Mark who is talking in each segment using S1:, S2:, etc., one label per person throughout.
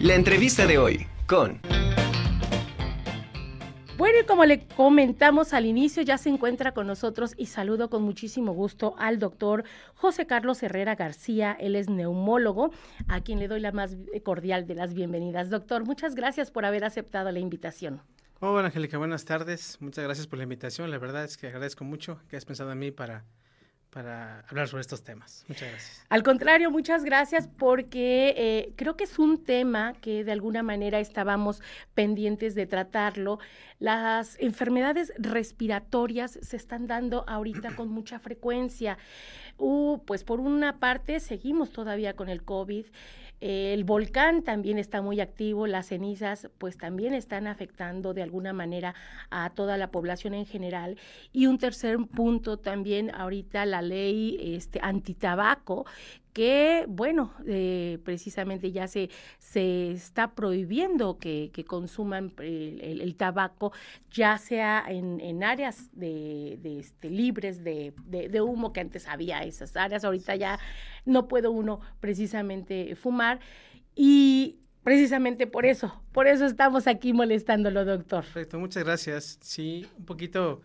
S1: La entrevista de hoy con...
S2: Bueno, y como le comentamos al inicio, ya se encuentra con nosotros y saludo con muchísimo gusto al doctor José Carlos Herrera García. Él es neumólogo, a quien le doy la más cordial de las bienvenidas. Doctor, muchas gracias por haber aceptado la invitación.
S3: Hola, Angélica, buenas tardes. Muchas gracias por la invitación. La verdad es que agradezco mucho que has pensado en mí para para hablar sobre estos temas. Muchas gracias.
S2: Al contrario, muchas gracias porque eh, creo que es un tema que de alguna manera estábamos pendientes de tratarlo. Las enfermedades respiratorias se están dando ahorita con mucha frecuencia. Uh, pues por una parte seguimos todavía con el COVID. El volcán también está muy activo, las cenizas pues también están afectando de alguna manera a toda la población en general. Y un tercer punto también ahorita la ley este, antitabaco que, bueno, eh, precisamente ya se, se está prohibiendo que, consuman el, tabaco, ya sea en, áreas de, este, libres de, de, humo, que antes había esas áreas, ahorita ya no puede uno precisamente fumar. Y precisamente por eso, por eso estamos aquí molestándolo, doctor.
S3: Perfecto, muchas gracias. Sí, un poquito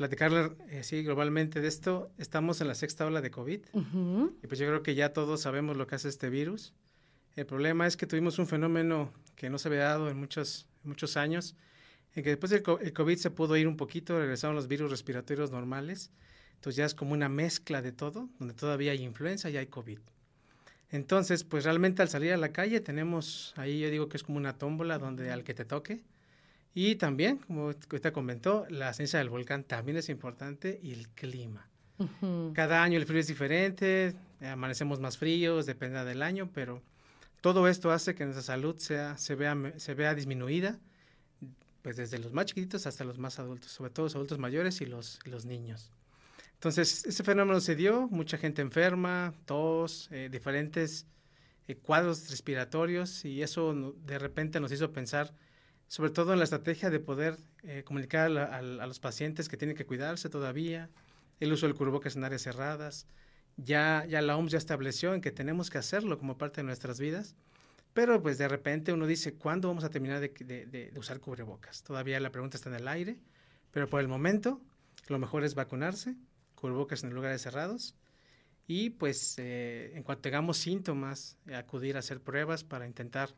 S3: platicar eh, sí, globalmente de esto. Estamos en la sexta ola de COVID y pues yo creo que ya todos sabemos lo que hace este virus. El problema es que tuvimos un fenómeno que no se había dado en muchos, muchos años, en que después del el COVID se pudo ir un poquito, regresaron los virus respiratorios normales, entonces ya es como una mezcla de todo, donde todavía hay influenza y hay COVID. Entonces, pues realmente al salir a la calle tenemos, ahí yo digo que es como una tómbola donde al que te toque, y también, como usted comentó, la ciencia del volcán también es importante y el clima. Cada año el frío es diferente, amanecemos más fríos, depende del año, pero todo esto hace que nuestra salud sea, se, vea, se vea disminuida, pues desde los más chiquitos hasta los más adultos, sobre todo los adultos mayores y los, los niños. Entonces, ese fenómeno se dio, mucha gente enferma, tos, eh, diferentes eh, cuadros respiratorios, y eso de repente nos hizo pensar sobre todo en la estrategia de poder eh, comunicar a, los pacientes que tienen que cuidarse todavía, el uso del cubrebocas en áreas cerradas. Ya, ya la OMS ya estableció en que tenemos que hacerlo como parte de nuestras vidas, pero pues de repente uno dice, ¿cuándo vamos a terminar de, usar cubrebocas? Todavía la pregunta está en el aire, pero por el momento lo mejor es vacunarse, cubrebocas en lugares cerrados y pues eh, en cuanto tengamos síntomas, acudir a hacer pruebas para intentar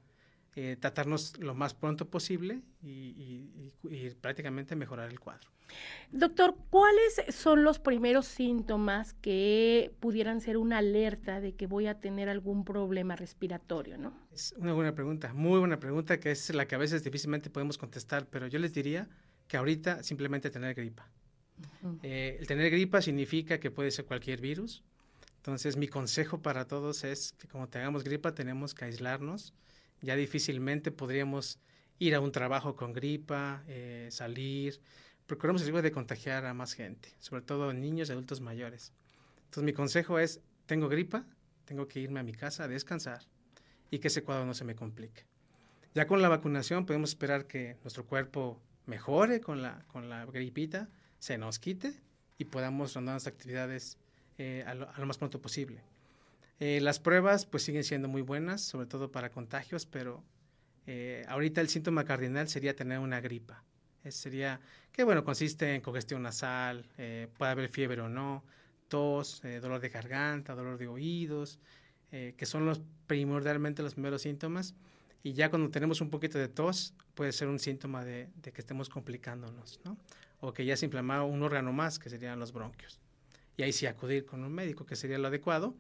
S3: eh, tratarnos lo más pronto posible y, prácticamente mejorar el cuadro.
S2: Doctor, ¿cuáles son los primeros síntomas que pudieran ser una alerta de que voy a tener algún problema respiratorio? ¿no?
S3: Es una buena pregunta, muy buena pregunta, que es la que a veces difícilmente podemos contestar, pero yo les diría que ahorita simplemente tener gripa. Eh, el tener gripa significa que puede ser cualquier virus. Entonces, mi consejo para todos es que como tengamos gripa, tenemos que aislarnos, ya difícilmente podríamos ir a un trabajo con gripa, eh, salir. Procuramos el riesgo de contagiar a más gente, sobre todo niños y adultos mayores. Entonces mi consejo es, tengo gripa, tengo que irme a mi casa a descansar y que ese cuadro no se me complique. Ya con la vacunación podemos esperar que nuestro cuerpo mejore con la, con gripita, se nos quite y podamos rondar las actividades eh, a lo más pronto posible. Eh, las pruebas pues siguen siendo muy buenas, sobre todo para contagios, pero eh, ahorita el síntoma cardinal sería tener una gripa. sería que bueno, consiste en congestión nasal, eh, puede haber fiebre o no, tos, dolor de garganta, dolor de oídos, que son los primordialmente los primeros síntomas. Y ya cuando tenemos un poquito de tos, puede ser un síntoma de, de que estemos complicándonos, ¿no? O que ya se inflamado un órgano más, que serían los bronquios. Y ahí sí acudir con un médico, que sería lo adecuado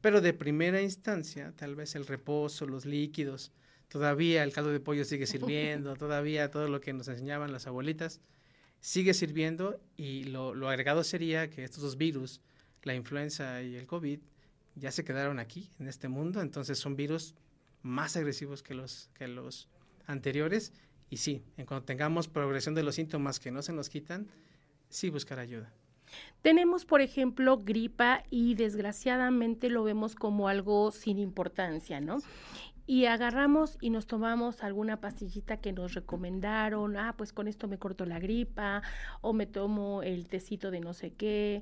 S3: pero de primera instancia, tal vez el reposo, los líquidos, todavía el caldo de pollo sigue sirviendo, todavía todo lo que nos enseñaban las abuelitas sigue sirviendo y lo, agregado sería que estos dos virus, la influenza y el COVID, ya se quedaron aquí, en este mundo, entonces son virus más agresivos que los, que los anteriores y sí, en cuanto tengamos progresión de los síntomas que no se nos quitan, sí buscar ayuda.
S2: Tenemos, por ejemplo, gripa y desgraciadamente lo vemos como algo sin importancia, ¿no? Y agarramos y nos tomamos alguna pastillita que nos recomendaron, ah, pues con esto me corto la gripa o me tomo el tecito de no sé qué.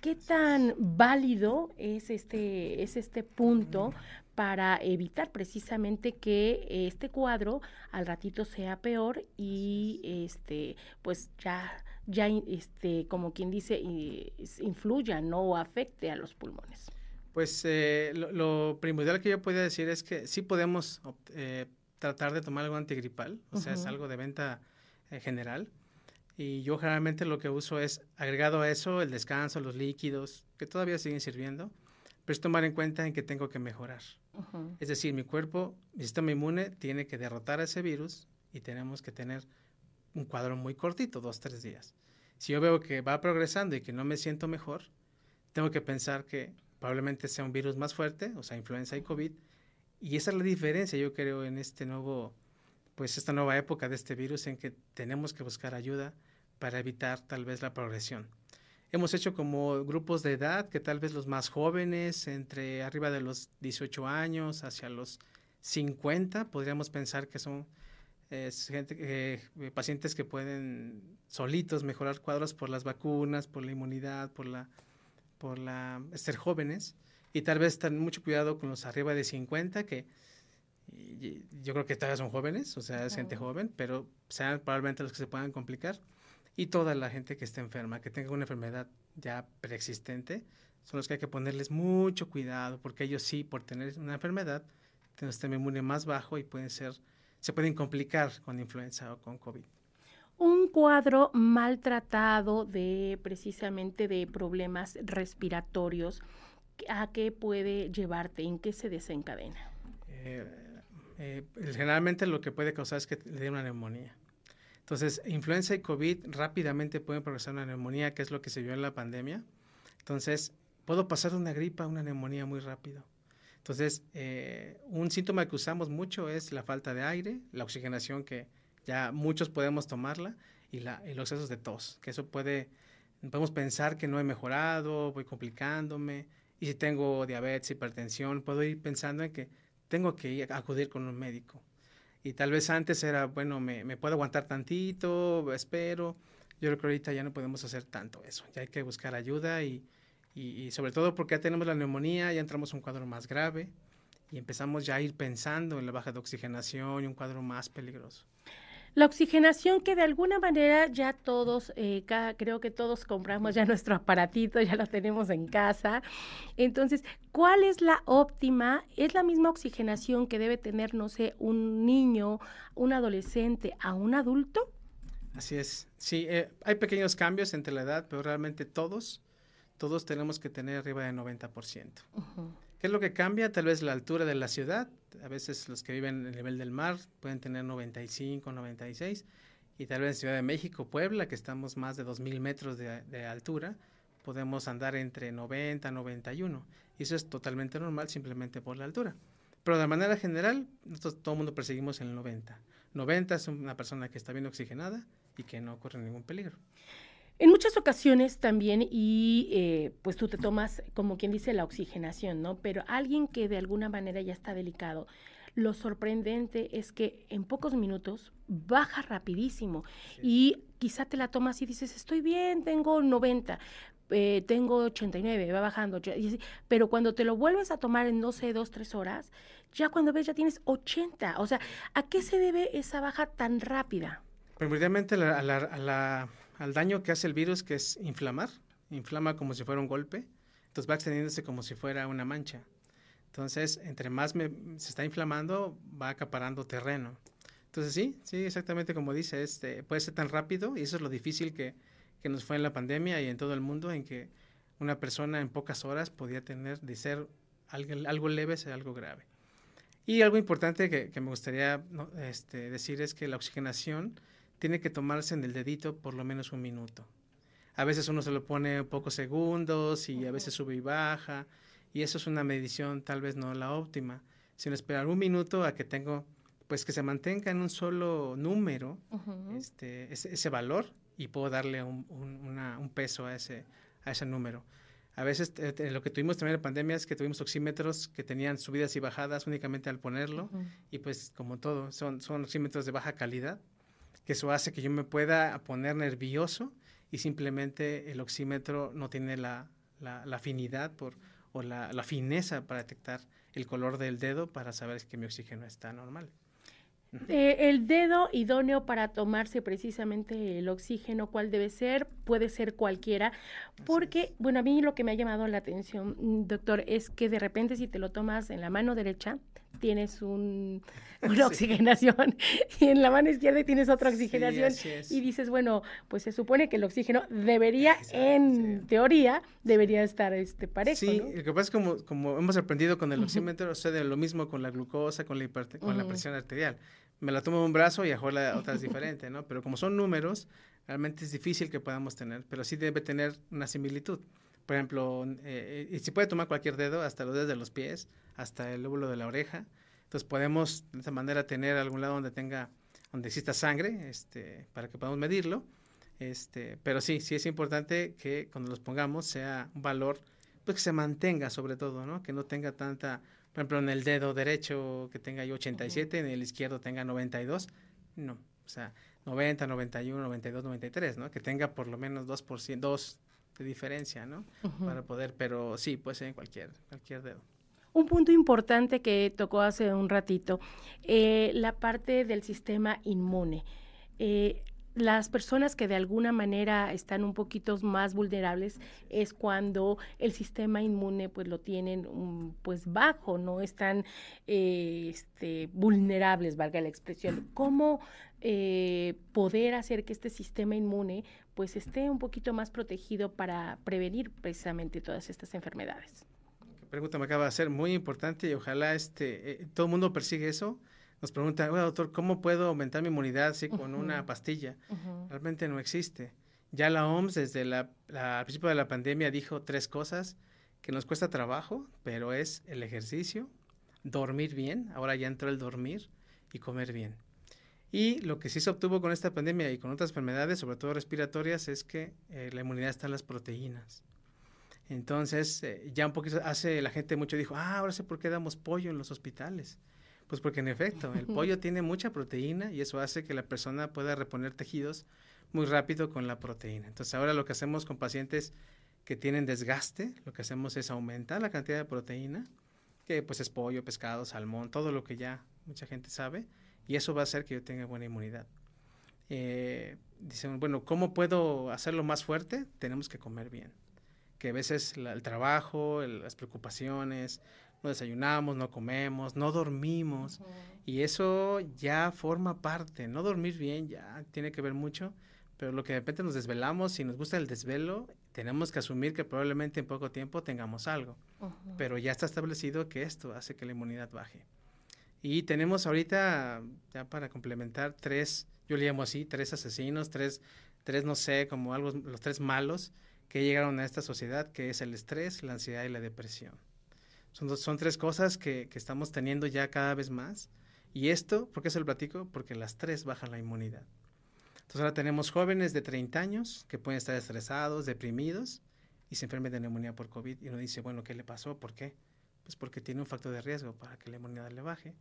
S2: ¿Qué tan válido es este, es este punto para evitar precisamente que este cuadro al ratito sea peor y este pues ya ya este como quien dice influya no afecte a los pulmones.
S3: Pues eh, lo, primordial que yo podría decir es que sí podemos eh, tratar de tomar algo antigripal, o sea, es algo de venta eh, general. Y yo generalmente lo que uso es, agregado a eso, el descanso, los líquidos, que todavía siguen sirviendo, pero es tomar en cuenta en que tengo que mejorar. Es decir, mi cuerpo, mi sistema inmune tiene que derrotar a ese virus y tenemos que tener un cuadro muy cortito, dos, tres días. Si yo veo que va progresando y que no me siento mejor, tengo que pensar que probablemente sea un virus más fuerte, o sea, influenza y COVID, y esa es la diferencia, yo creo, en este nuevo, pues esta nueva época de este virus en que tenemos que buscar ayuda para evitar tal vez la progresión. Hemos hecho como grupos de edad que tal vez los más jóvenes, entre arriba de los 18 años hacia los 50, podríamos pensar que son gente, eh, pacientes que pueden solitos mejorar cuadros por las vacunas, por la inmunidad, por la, por la ser jóvenes. Y tal vez tener mucho cuidado con los arriba de 50 que yo creo que todavía son jóvenes, o sea, es gente joven, pero sean probablemente los que se puedan complicar. Y toda la gente que esté enferma, que tenga una enfermedad ya preexistente, son los que hay que ponerles mucho cuidado, porque ellos sí, por tener una enfermedad, tienen un sistema inmune más bajo y pueden ser, se pueden complicar con influenza o con COVID.
S2: Un cuadro maltratado de precisamente de problemas respiratorios, ¿a qué puede llevarte? ¿En qué se desencadena?
S3: Eh, eh, generalmente lo que puede causar es que le dé una neumonía. Entonces, influenza y COVID rápidamente pueden progresar una neumonía, que es lo que se vio en la pandemia. Entonces, puedo pasar de una gripa a una neumonía muy rápido. Entonces, eh, un síntoma que usamos mucho es la falta de aire, la oxigenación que ya muchos podemos tomarla y, la, y los excesos de tos, que eso puede, podemos pensar que no he mejorado, voy complicándome, y si tengo diabetes, hipertensión, puedo ir pensando en que tengo que ir acudir con un médico. Y tal vez antes era, bueno, me, me puedo aguantar tantito, espero. Yo creo que ahorita ya no podemos hacer tanto eso. Ya hay que buscar ayuda y, y, sobre todo porque ya tenemos la neumonía, ya entramos a un cuadro más grave y empezamos ya a ir pensando en la baja de oxigenación y un cuadro más peligroso.
S2: La oxigenación que de alguna manera ya todos, eh, creo que todos compramos ya nuestro aparatito, ya lo tenemos en casa. Entonces, ¿cuál es la óptima? ¿Es la misma oxigenación que debe tener, no sé, un niño, un adolescente a un adulto?
S3: Así es. Sí, eh, hay pequeños cambios entre la edad, pero realmente todos, todos tenemos que tener arriba del 90%. ¿Qué es lo que cambia? Tal vez la altura de la ciudad. A veces los que viven en el nivel del mar pueden tener 95, 96. Y tal vez en Ciudad de México, Puebla, que estamos más de 2.000 metros de, altura, podemos andar entre 90, 91. Y eso es totalmente normal simplemente por la altura. Pero de manera general, nosotros todo el mundo perseguimos el 90. 90 es una persona que está bien oxigenada y que no corre ningún peligro.
S2: En muchas ocasiones también, y eh, pues tú te tomas, como quien dice, la oxigenación, ¿no? Pero alguien que de alguna manera ya está delicado, lo sorprendente es que en pocos minutos baja rapidísimo y quizá te la tomas y dices, estoy bien, tengo 90, eh, tengo 89, va bajando, pero cuando te lo vuelves a tomar en, no sé, dos, tres horas, ya cuando ves ya tienes 80. O sea, ¿a qué se debe esa baja tan rápida?
S3: Primordialmente a la al daño que hace el virus, que es inflamar. Inflama como si fuera un golpe. Entonces va extendiéndose como si fuera una mancha. Entonces, entre más se está inflamando, va acaparando terreno. Entonces, sí, sí, exactamente como dice, este, puede ser tan rápido y eso es lo difícil que, que nos fue en la pandemia y en todo el mundo, en que una persona en pocas horas podía tener de ser algo, algo leve a algo grave. Y algo importante que, me gustaría este, decir es que la oxigenación tiene que tomarse en el dedito por lo menos un minuto. A veces uno se lo pone pocos segundos y a veces sube y baja, y eso es una medición tal vez no la óptima, sino esperar un minuto a que tengo, pues que se mantenga en un solo número este, ese, valor y puedo darle un, un, peso a ese, a ese número. A veces lo que tuvimos también en la pandemia es que tuvimos oxímetros que tenían subidas y bajadas únicamente al ponerlo y pues como todo, son, son oxímetros de baja calidad que eso hace que yo me pueda poner nervioso y simplemente el oxímetro no tiene la, afinidad por o la, la fineza para detectar el color del dedo para saber que mi oxígeno está normal.
S2: Eh, el dedo idóneo para tomarse precisamente el oxígeno, ¿cuál debe ser? Puede ser cualquiera, porque, bueno, a mí lo que me ha llamado la atención, mm, doctor, es que de repente si te lo tomas en la mano derecha, tienes un, una oxigenación y en la mano izquierda tienes otra oxigenación y dices, bueno, pues se supone que el oxígeno debería, en teoría, debería estar este parejo.
S3: Sí, lo que pasa es como, como hemos aprendido con el oxímetro, sucede lo mismo con la glucosa, con la, con la presión arterial. Me la tomo en un brazo y a la otra es diferente, ¿no? Pero como son números, realmente es difícil que podamos tener, pero sí debe tener una similitud. Por ejemplo, eh, y se puede tomar cualquier dedo, hasta los dedos de los pies, hasta el lóbulo de la oreja. Entonces podemos de esa manera tener algún lado donde tenga, donde exista sangre, este, para que podamos medirlo. Este, pero sí, sí es importante que cuando los pongamos sea un valor, pues que se mantenga sobre todo, ¿no? Que no tenga tanta por ejemplo, en el dedo derecho que tenga yo 87, en el izquierdo tenga 92, no, o sea, 90, 91, 92, 93, ¿no? Que tenga por lo menos 2%, 2 de diferencia, ¿no? Para poder, pero sí, puede ser en cualquier, cualquier dedo.
S2: Un punto importante que tocó hace un ratito, eh, la parte del sistema inmune. Eh, las personas que de alguna manera están un poquito más vulnerables es cuando el sistema inmune pues lo tienen um, pues bajo, no están eh, este, vulnerables, valga la expresión. ¿Cómo eh, poder hacer que este sistema inmune pues esté un poquito más protegido para prevenir precisamente todas estas enfermedades?
S3: La pregunta me acaba de ser muy importante y ojalá este, eh, todo el mundo persigue eso nos pregunta, doctor, ¿cómo puedo aumentar mi inmunidad si con una pastilla? Realmente no existe. Ya la OMS desde la, al principio de la pandemia dijo tres cosas que nos cuesta trabajo, pero es el ejercicio, dormir bien, ahora ya entró el dormir y comer bien. Y lo que sí se obtuvo con esta pandemia y con otras enfermedades, sobre todo respiratorias, es que eh, la inmunidad está en las proteínas. Entonces, eh, ya un poquito hace la gente mucho dijo, ah, ahora sé por qué damos pollo en los hospitales. Pues porque en efecto, el pollo tiene mucha proteína y eso hace que la persona pueda reponer tejidos muy rápido con la proteína. Entonces ahora lo que hacemos con pacientes que tienen desgaste, lo que hacemos es aumentar la cantidad de proteína, que pues es pollo, pescado, salmón, todo lo que ya mucha gente sabe, y eso va a hacer que yo tenga buena inmunidad. Eh, dicen, bueno, ¿cómo puedo hacerlo más fuerte? Tenemos que comer bien. Que a veces el trabajo, las preocupaciones, no desayunamos, no comemos, no dormimos. Y eso ya forma parte. No dormir bien ya tiene que ver mucho, pero lo que de repente nos desvelamos, si nos gusta el desvelo, tenemos que asumir que probablemente en poco tiempo tengamos algo. Pero ya está establecido que esto hace que la inmunidad baje. Y tenemos ahorita, ya para complementar, tres, yo le llamo así, tres asesinos, tres, tres no sé, como algo, los tres malos que llegaron a esta sociedad, que es el estrés, la ansiedad y la depresión. Son, tres cosas que, estamos teniendo ya cada vez más. Y esto, ¿por qué se lo platico? Porque las tres bajan la inmunidad. Entonces ahora tenemos jóvenes de 30 años que pueden estar estresados, deprimidos y se enfermen de neumonía por COVID. Y uno dice, bueno, ¿qué le pasó? ¿Por qué? Pues porque tiene un factor de riesgo para que la inmunidad le baje.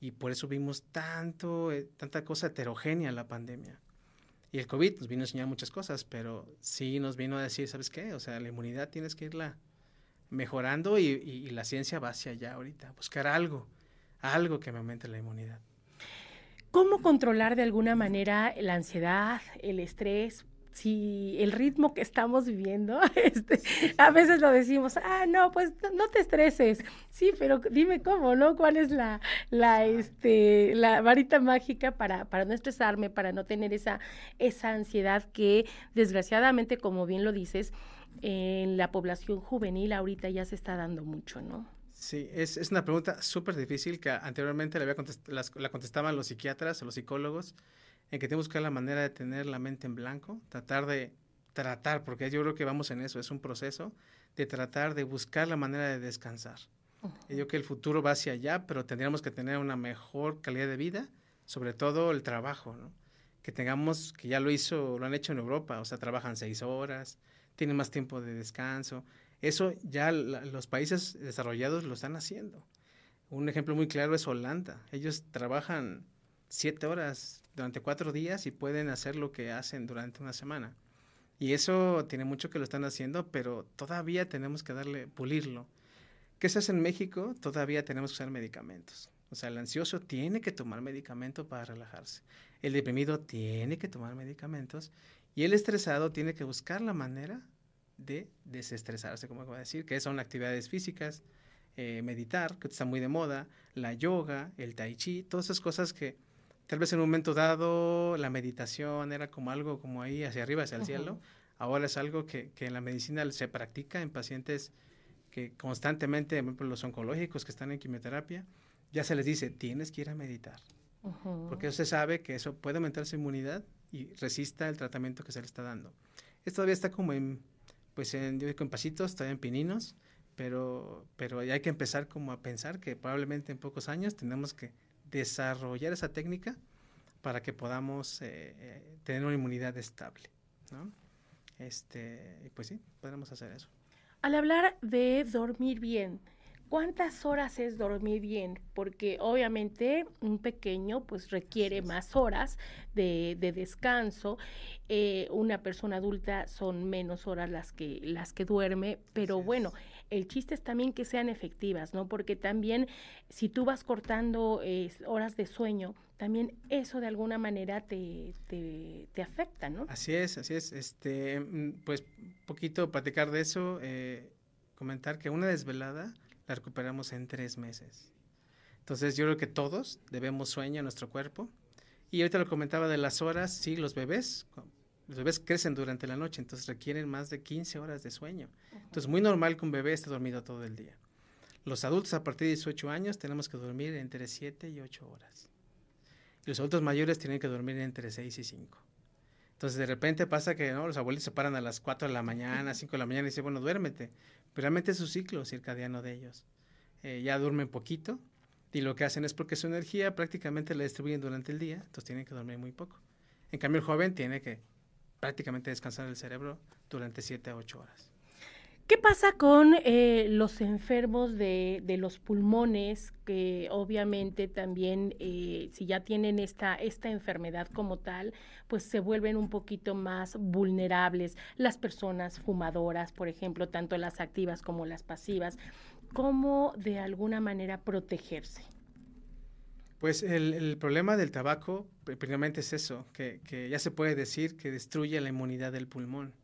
S3: Y por eso vimos tanto, eh, tanta cosa heterogénea en la pandemia. Y el COVID nos vino a enseñar muchas cosas, pero sí nos vino a decir, ¿sabes qué? O sea, la inmunidad tienes que irla mejorando y, la ciencia va hacia allá ahorita, buscar algo, algo que me aumente la inmunidad.
S2: ¿Cómo controlar de alguna manera la ansiedad, el estrés? Si el ritmo que estamos viviendo, este, a veces lo decimos, ah, no, pues no te estreses. Sí, pero dime cómo, ¿no? ¿Cuál es la, la, este, la varita mágica para, para no estresarme, para no tener esa, esa ansiedad que, desgraciadamente, como bien lo dices, en la población juvenil ahorita ya se está dando mucho, ¿no?
S3: Sí, es, es una pregunta súper difícil que anteriormente la, había la contestaban los psiquiatras o los psicólogos, en que tenemos que buscar la manera de tener la mente en blanco, tratar de tratar, porque yo creo que vamos en eso, es un proceso de tratar de buscar la manera de descansar. Yo creo que el futuro va hacia allá, pero tendríamos que tener una mejor calidad de vida, sobre todo el trabajo, ¿no? Que tengamos, que ya lo hizo, lo han hecho en Europa, o sea, trabajan seis horas, tienen más tiempo de descanso. Eso ya los países desarrollados lo están haciendo. Un ejemplo muy claro es Holanda. Ellos trabajan siete horas durante cuatro días y pueden hacer lo que hacen durante una semana. Y eso tiene mucho que lo están haciendo, pero todavía tenemos que darle, pulirlo. ¿Qué se hace en México? Todavía tenemos que usar medicamentos. O sea, el ansioso tiene que tomar medicamento para relajarse. El deprimido tiene que tomar medicamentos. Y el estresado tiene que buscar la manera de desestresarse, como voy a decir, que son actividades físicas, eh, meditar, que está muy de moda, la yoga, el tai chi, todas esas cosas que tal vez en un momento dado la meditación era como algo como ahí hacia arriba, hacia el cielo, ahora es algo que, que, en la medicina se practica en pacientes que constantemente, por ejemplo, los oncológicos que están en quimioterapia, ya se les dice, tienes que ir a meditar. Porque se sabe que eso puede aumentar su inmunidad y resista el tratamiento que se le está dando. Esto todavía está como en, pues en, yo digo, en pasitos, todavía en pininos, pero, pero hay que empezar como a pensar que probablemente en pocos años tenemos que desarrollar esa técnica para que podamos eh, eh, tener una inmunidad estable, ¿no? Este, pues sí, podemos hacer eso.
S2: Al hablar de dormir bien, ¿cuántas horas es dormir bien? Porque obviamente un pequeño pues requiere más horas de, descanso. Eh, una persona adulta son menos horas las que, las que duerme, pero bueno, el chiste es también que sean efectivas, ¿no? Porque también si tú vas cortando horas de sueño, también eso de alguna manera te, te, afecta, ¿no?
S3: Así es, así es. Este, mm, pues poquito platicar de eso, eh, comentar que una desvelada la recuperamos en tres meses. Entonces yo creo que todos debemos sueño a nuestro cuerpo. Y ahorita lo comentaba de las horas, sí, los bebés, los bebés crecen durante la noche, entonces requieren más de 15 horas de sueño. Entonces es muy normal que un bebé esté dormido todo el día. Los adultos a partir de 18 años tenemos que dormir entre 7 y 8 horas los adultos mayores tienen que dormir entre 6 y 5. Entonces de repente pasa que ¿no? los abuelos se paran a las 4 de la mañana, 5 de la mañana y dicen, bueno, duérmete. Pero realmente es su ciclo circadiano de ellos. Eh, ya duermen poquito y lo que hacen es porque su energía prácticamente la distribuyen durante el día, entonces tienen que dormir muy poco. En cambio el joven tiene que prácticamente descansar el cerebro durante 7 a 8 horas.
S2: ¿Qué pasa con eh, los enfermos de, los pulmones, que obviamente también eh, si ya tienen esta, esta enfermedad como tal, pues se vuelven un poquito más vulnerables? Las personas fumadoras, por ejemplo, tanto las activas como las pasivas, ¿cómo de alguna manera protegerse?
S3: Pues el, problema del tabaco, primeramente es eso, que, que ya se puede decir que destruye la inmunidad del pulmón.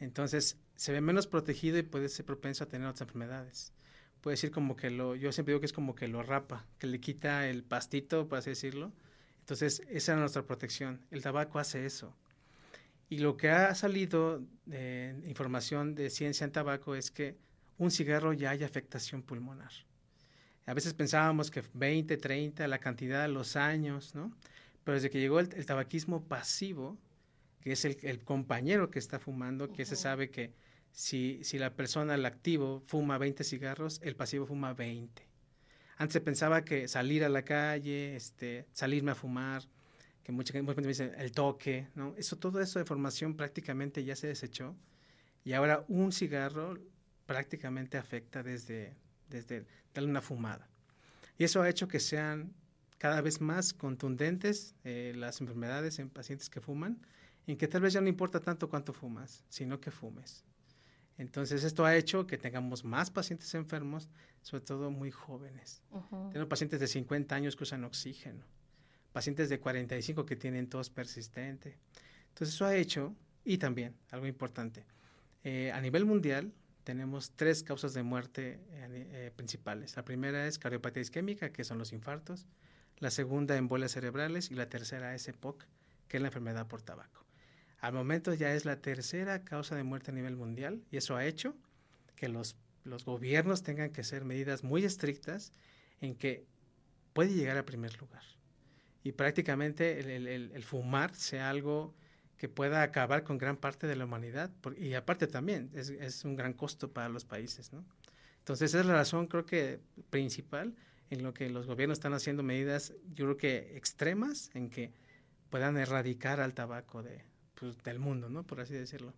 S3: Entonces, se ve menos protegido y puede ser propenso a tener otras enfermedades. Puede decir como que lo, yo siempre digo que es como que lo rapa, que le quita el pastito, por así decirlo. Entonces, esa es nuestra protección. El tabaco hace eso. Y lo que ha salido de información de ciencia en tabaco es que un cigarro ya hay afectación pulmonar. A veces pensábamos que 20, 30, la cantidad, los años, ¿no? Pero desde que llegó el, tabaquismo pasivo, que es el, el, compañero que está fumando, que se sabe que si, si la persona, el activo, fuma 20 cigarros, el pasivo fuma 20. Antes se pensaba que salir a la calle, este, salirme a fumar, que mucha gente me dice el toque, ¿no? Eso, todo eso de formación prácticamente ya se desechó y ahora un cigarro prácticamente afecta desde, desde darle una fumada. Y eso ha hecho que sean cada vez más contundentes eh, las enfermedades en pacientes que fuman, en que tal vez ya no importa tanto cuánto fumas, sino que fumes. Entonces, esto ha hecho que tengamos más pacientes enfermos, sobre todo muy jóvenes. Tengo pacientes de 50 años que usan oxígeno, pacientes de 45 que tienen tos persistente. Entonces, eso ha hecho, y también, algo importante, eh, a nivel mundial tenemos tres causas de muerte eh, eh, principales. La primera es cardiopatía isquémica, que son los infartos. La segunda, embolias cerebrales. Y la tercera es EPOC, que es la enfermedad por tabaco. Al momento ya es la tercera causa de muerte a nivel mundial y eso ha hecho que los, los gobiernos tengan que hacer medidas muy estrictas en que puede llegar a primer lugar. Y prácticamente el, fumar sea algo que pueda acabar con gran parte de la humanidad. y aparte también es, es, un gran costo para los países. ¿no? Entonces esa es la razón creo que principal en lo que los gobiernos están haciendo medidas, yo creo que extremas, en que puedan erradicar al tabaco de, pues, del mundo, ¿no? Por así decirlo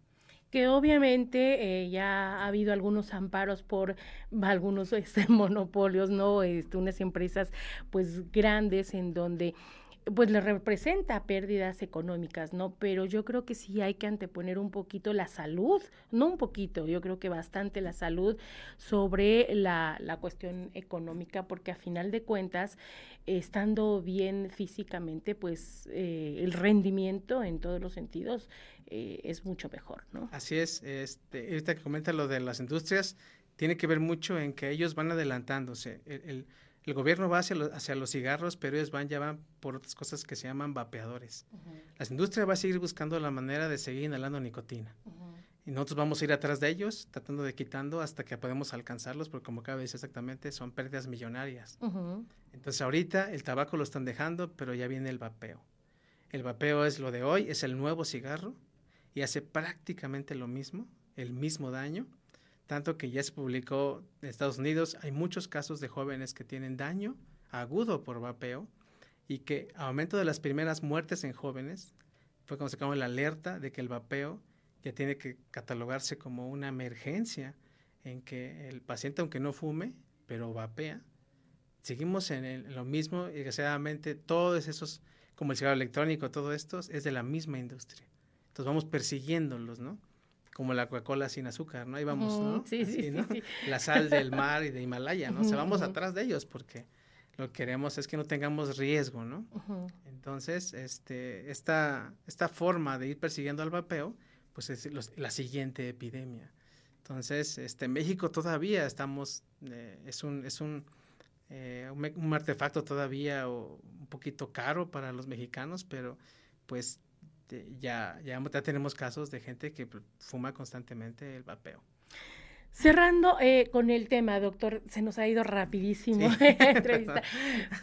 S2: que obviamente eh, ya ha habido algunos amparos por algunos este, monopolios, ¿no? Este, unas empresas pues grandes en donde pues le representa pérdidas económicas, ¿no? Pero yo creo que sí hay que anteponer un poquito la salud, no un poquito, yo creo que bastante la salud sobre la, la cuestión económica, porque a final de cuentas, estando bien físicamente, pues eh, el rendimiento en todos los sentidos eh, es mucho mejor, ¿no?
S3: Así es, este, ahorita que comenta lo de las industrias, tiene que ver mucho en que ellos van adelantándose. el el gobierno va hacia, hacia los cigarros, pero ellos van, ya van por otras cosas que se llaman vapeadores. Las industrias van a seguir buscando la manera de seguir inhalando nicotina. Y nosotros vamos a ir atrás de ellos, tratando de quitando hasta que podemos alcanzarlos, porque como acaba de decir exactamente, son pérdidas millonarias. Entonces ahorita el tabaco lo están dejando, pero ya viene el vapeo. El vapeo es lo de hoy, es el nuevo cigarro y hace prácticamente lo mismo, el mismo daño, tanto que ya se publicó en Estados Unidos, hay muchos casos de jóvenes que tienen daño agudo por vapeo y que aumento de las primeras muertes en jóvenes fue cuando acabó la alerta de que el vapeo ya tiene que catalogarse como una emergencia en que el paciente, aunque no fume, pero vapea, seguimos en, lo mismo y desgraciadamente todos esos, como el cigarro electrónico, todo esto es de la misma industria. Entonces vamos persiguiéndolos, ¿no? Como la Coca-Cola sin azúcar, ¿no? Ahí vamos, ¿no?
S2: Sí, sí, sí,
S3: La sal del mar y de Himalaya, ¿no? O sea, vamos atrás de ellos porque lo que queremos es que no tengamos riesgo, ¿no? Entonces, este, esta, esta forma de ir persiguiendo al vapeo, pues es la siguiente epidemia. Entonces, este, México todavía estamos, eh, es un, es un, eh, un, artefacto todavía un poquito caro para los mexicanos, pero pues este, ya, ya, tenemos casos de gente que fuma constantemente el vapeo.
S2: Cerrando eh, con el tema, doctor, se nos ha ido rapidísimo la entrevista,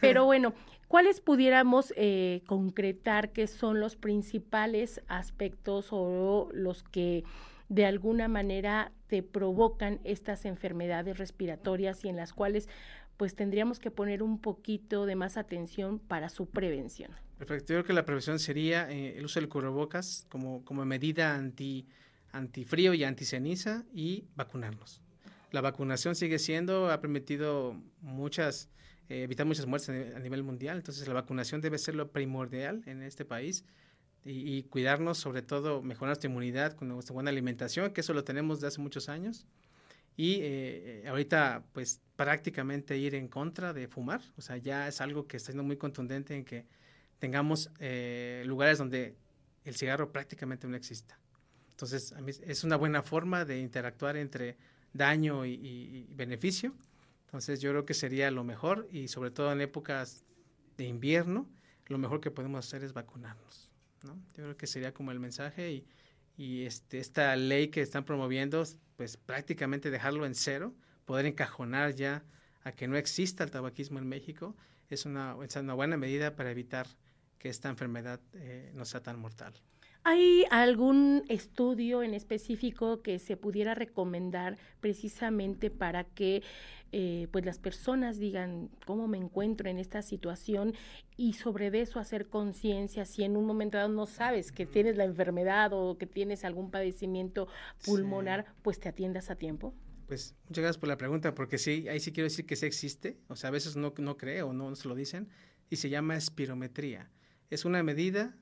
S2: pero bueno, ¿cuáles pudiéramos eh, concretar que son los principales aspectos o los que de alguna manera te provocan estas enfermedades respiratorias y en las cuales pues tendríamos que poner un poquito de más atención para su prevención?
S3: Perfecto. Yo creo que la prevención sería eh, el uso del cubrebocas como, como medida anti, antifrío y anticeniza y vacunarnos. La vacunación sigue siendo, ha permitido muchas, eh, evitar muchas muertes a nivel mundial, entonces la vacunación debe ser lo primordial en este país y, cuidarnos, sobre todo mejorar nuestra inmunidad con nuestra buena alimentación, que eso lo tenemos de hace muchos años. Y eh, ahorita, pues prácticamente ir en contra de fumar, o sea, ya es algo que está siendo muy contundente en que tengamos eh, lugares donde el cigarro prácticamente no exista. Entonces, a mí es una buena forma de interactuar entre daño y, beneficio. Entonces, yo creo que sería lo mejor y sobre todo en épocas de invierno, lo mejor que podemos hacer es vacunarnos. ¿no? Yo creo que sería como el mensaje y, y este, esta ley que están promoviendo, pues prácticamente dejarlo en cero, poder encajonar ya a que no exista el tabaquismo en México, es una, es una buena medida para evitar que esta enfermedad eh, no sea tan mortal.
S2: ¿Hay algún estudio en específico que se pudiera recomendar precisamente para que eh, pues las personas digan cómo me encuentro en esta situación y sobre eso hacer conciencia si en un momento dado no sabes que tienes la enfermedad o que tienes algún padecimiento pulmonar, pues te atiendas a tiempo?
S3: Pues muchas gracias por la pregunta, porque sí, ahí sí quiero decir que sí existe, o sea, a veces no, no creo o no se lo dicen, y se llama espirometría es una medida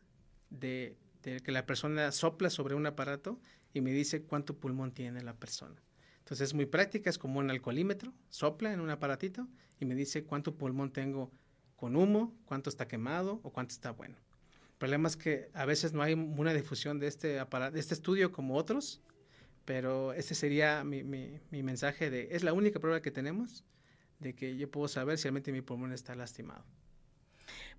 S3: de, que la persona sopla sobre un aparato y me dice cuánto pulmón tiene la persona. Entonces es muy práctica, es como un alcoholímetro, sopla en un aparatito y me dice cuánto pulmón tengo con humo, cuánto está quemado o cuánto está bueno. El problema es que a veces no hay una difusión de este, aparato, de este estudio como otros, pero ese sería mi, mi, mi mensaje de, es la única prueba que tenemos de que yo puedo saber si realmente mi pulmón está lastimado.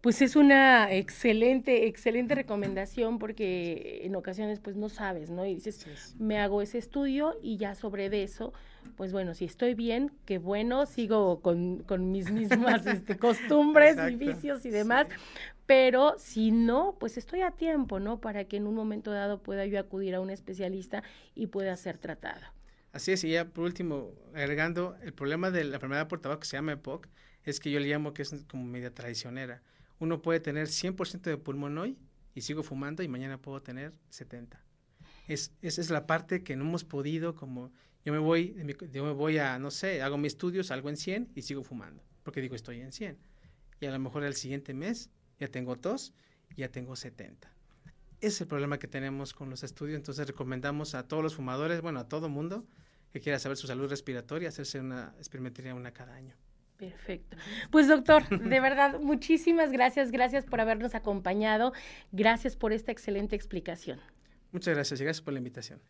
S2: Pues es una excelente, excelente recomendación porque en ocasiones pues no sabes, ¿no? Y dices, me hago ese estudio y ya sobre de eso, pues bueno, si estoy bien, qué bueno, sigo con, mis mismas este, costumbres y vicios y demás, pero si no, pues estoy a tiempo, ¿no? Para que en un momento dado pueda yo acudir a un especialista y pueda ser tratado.
S3: Así es, y ya por último, agregando, el problema de la enfermedad por tabaco que se llama EPOC es que yo le llamo que es como media traicionera uno puede tener 100% de pulmón hoy y sigo fumando y mañana puedo tener 70. Es, esa es la parte que no hemos podido, como yo me voy, yo me voy a, no sé, hago mis estudios, salgo en 100 y sigo fumando, porque digo estoy en 100. Y a lo mejor el siguiente mes ya tengo tos, ya tengo 70. Ese es el problema que tenemos con los estudios, entonces recomendamos a todos los fumadores, bueno, a todo mundo que quiera saber su salud respiratoria, hacerse una espirometría una cada año.
S2: Perfecto. Pues doctor, de verdad, muchísimas gracias, gracias por habernos acompañado, gracias por esta excelente explicación.
S3: Muchas gracias y gracias por la invitación.